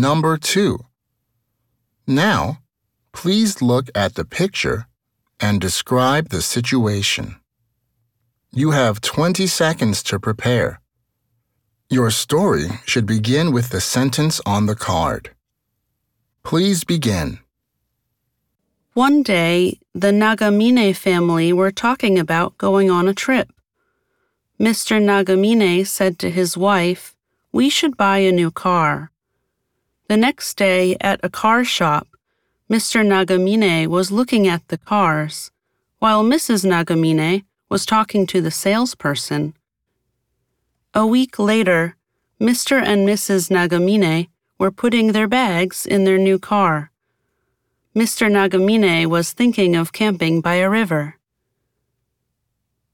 number two. Now, please look at the picture and describe the situation. You have 20 seconds to prepare. Your story should begin with the sentence on the card. Please begin. One day, the Nagamine family were talking about going on a trip. Mr. Nagamine said to his wife, We should buy a new car. The next day at a car shop, Mr. Nagamine was looking at the cars, while Mrs. Nagamine was talking to the salesperson. A week later, Mr. and Mrs. Nagamine were putting their bags in their new car. Mr. Nagamine was thinking of camping by a river.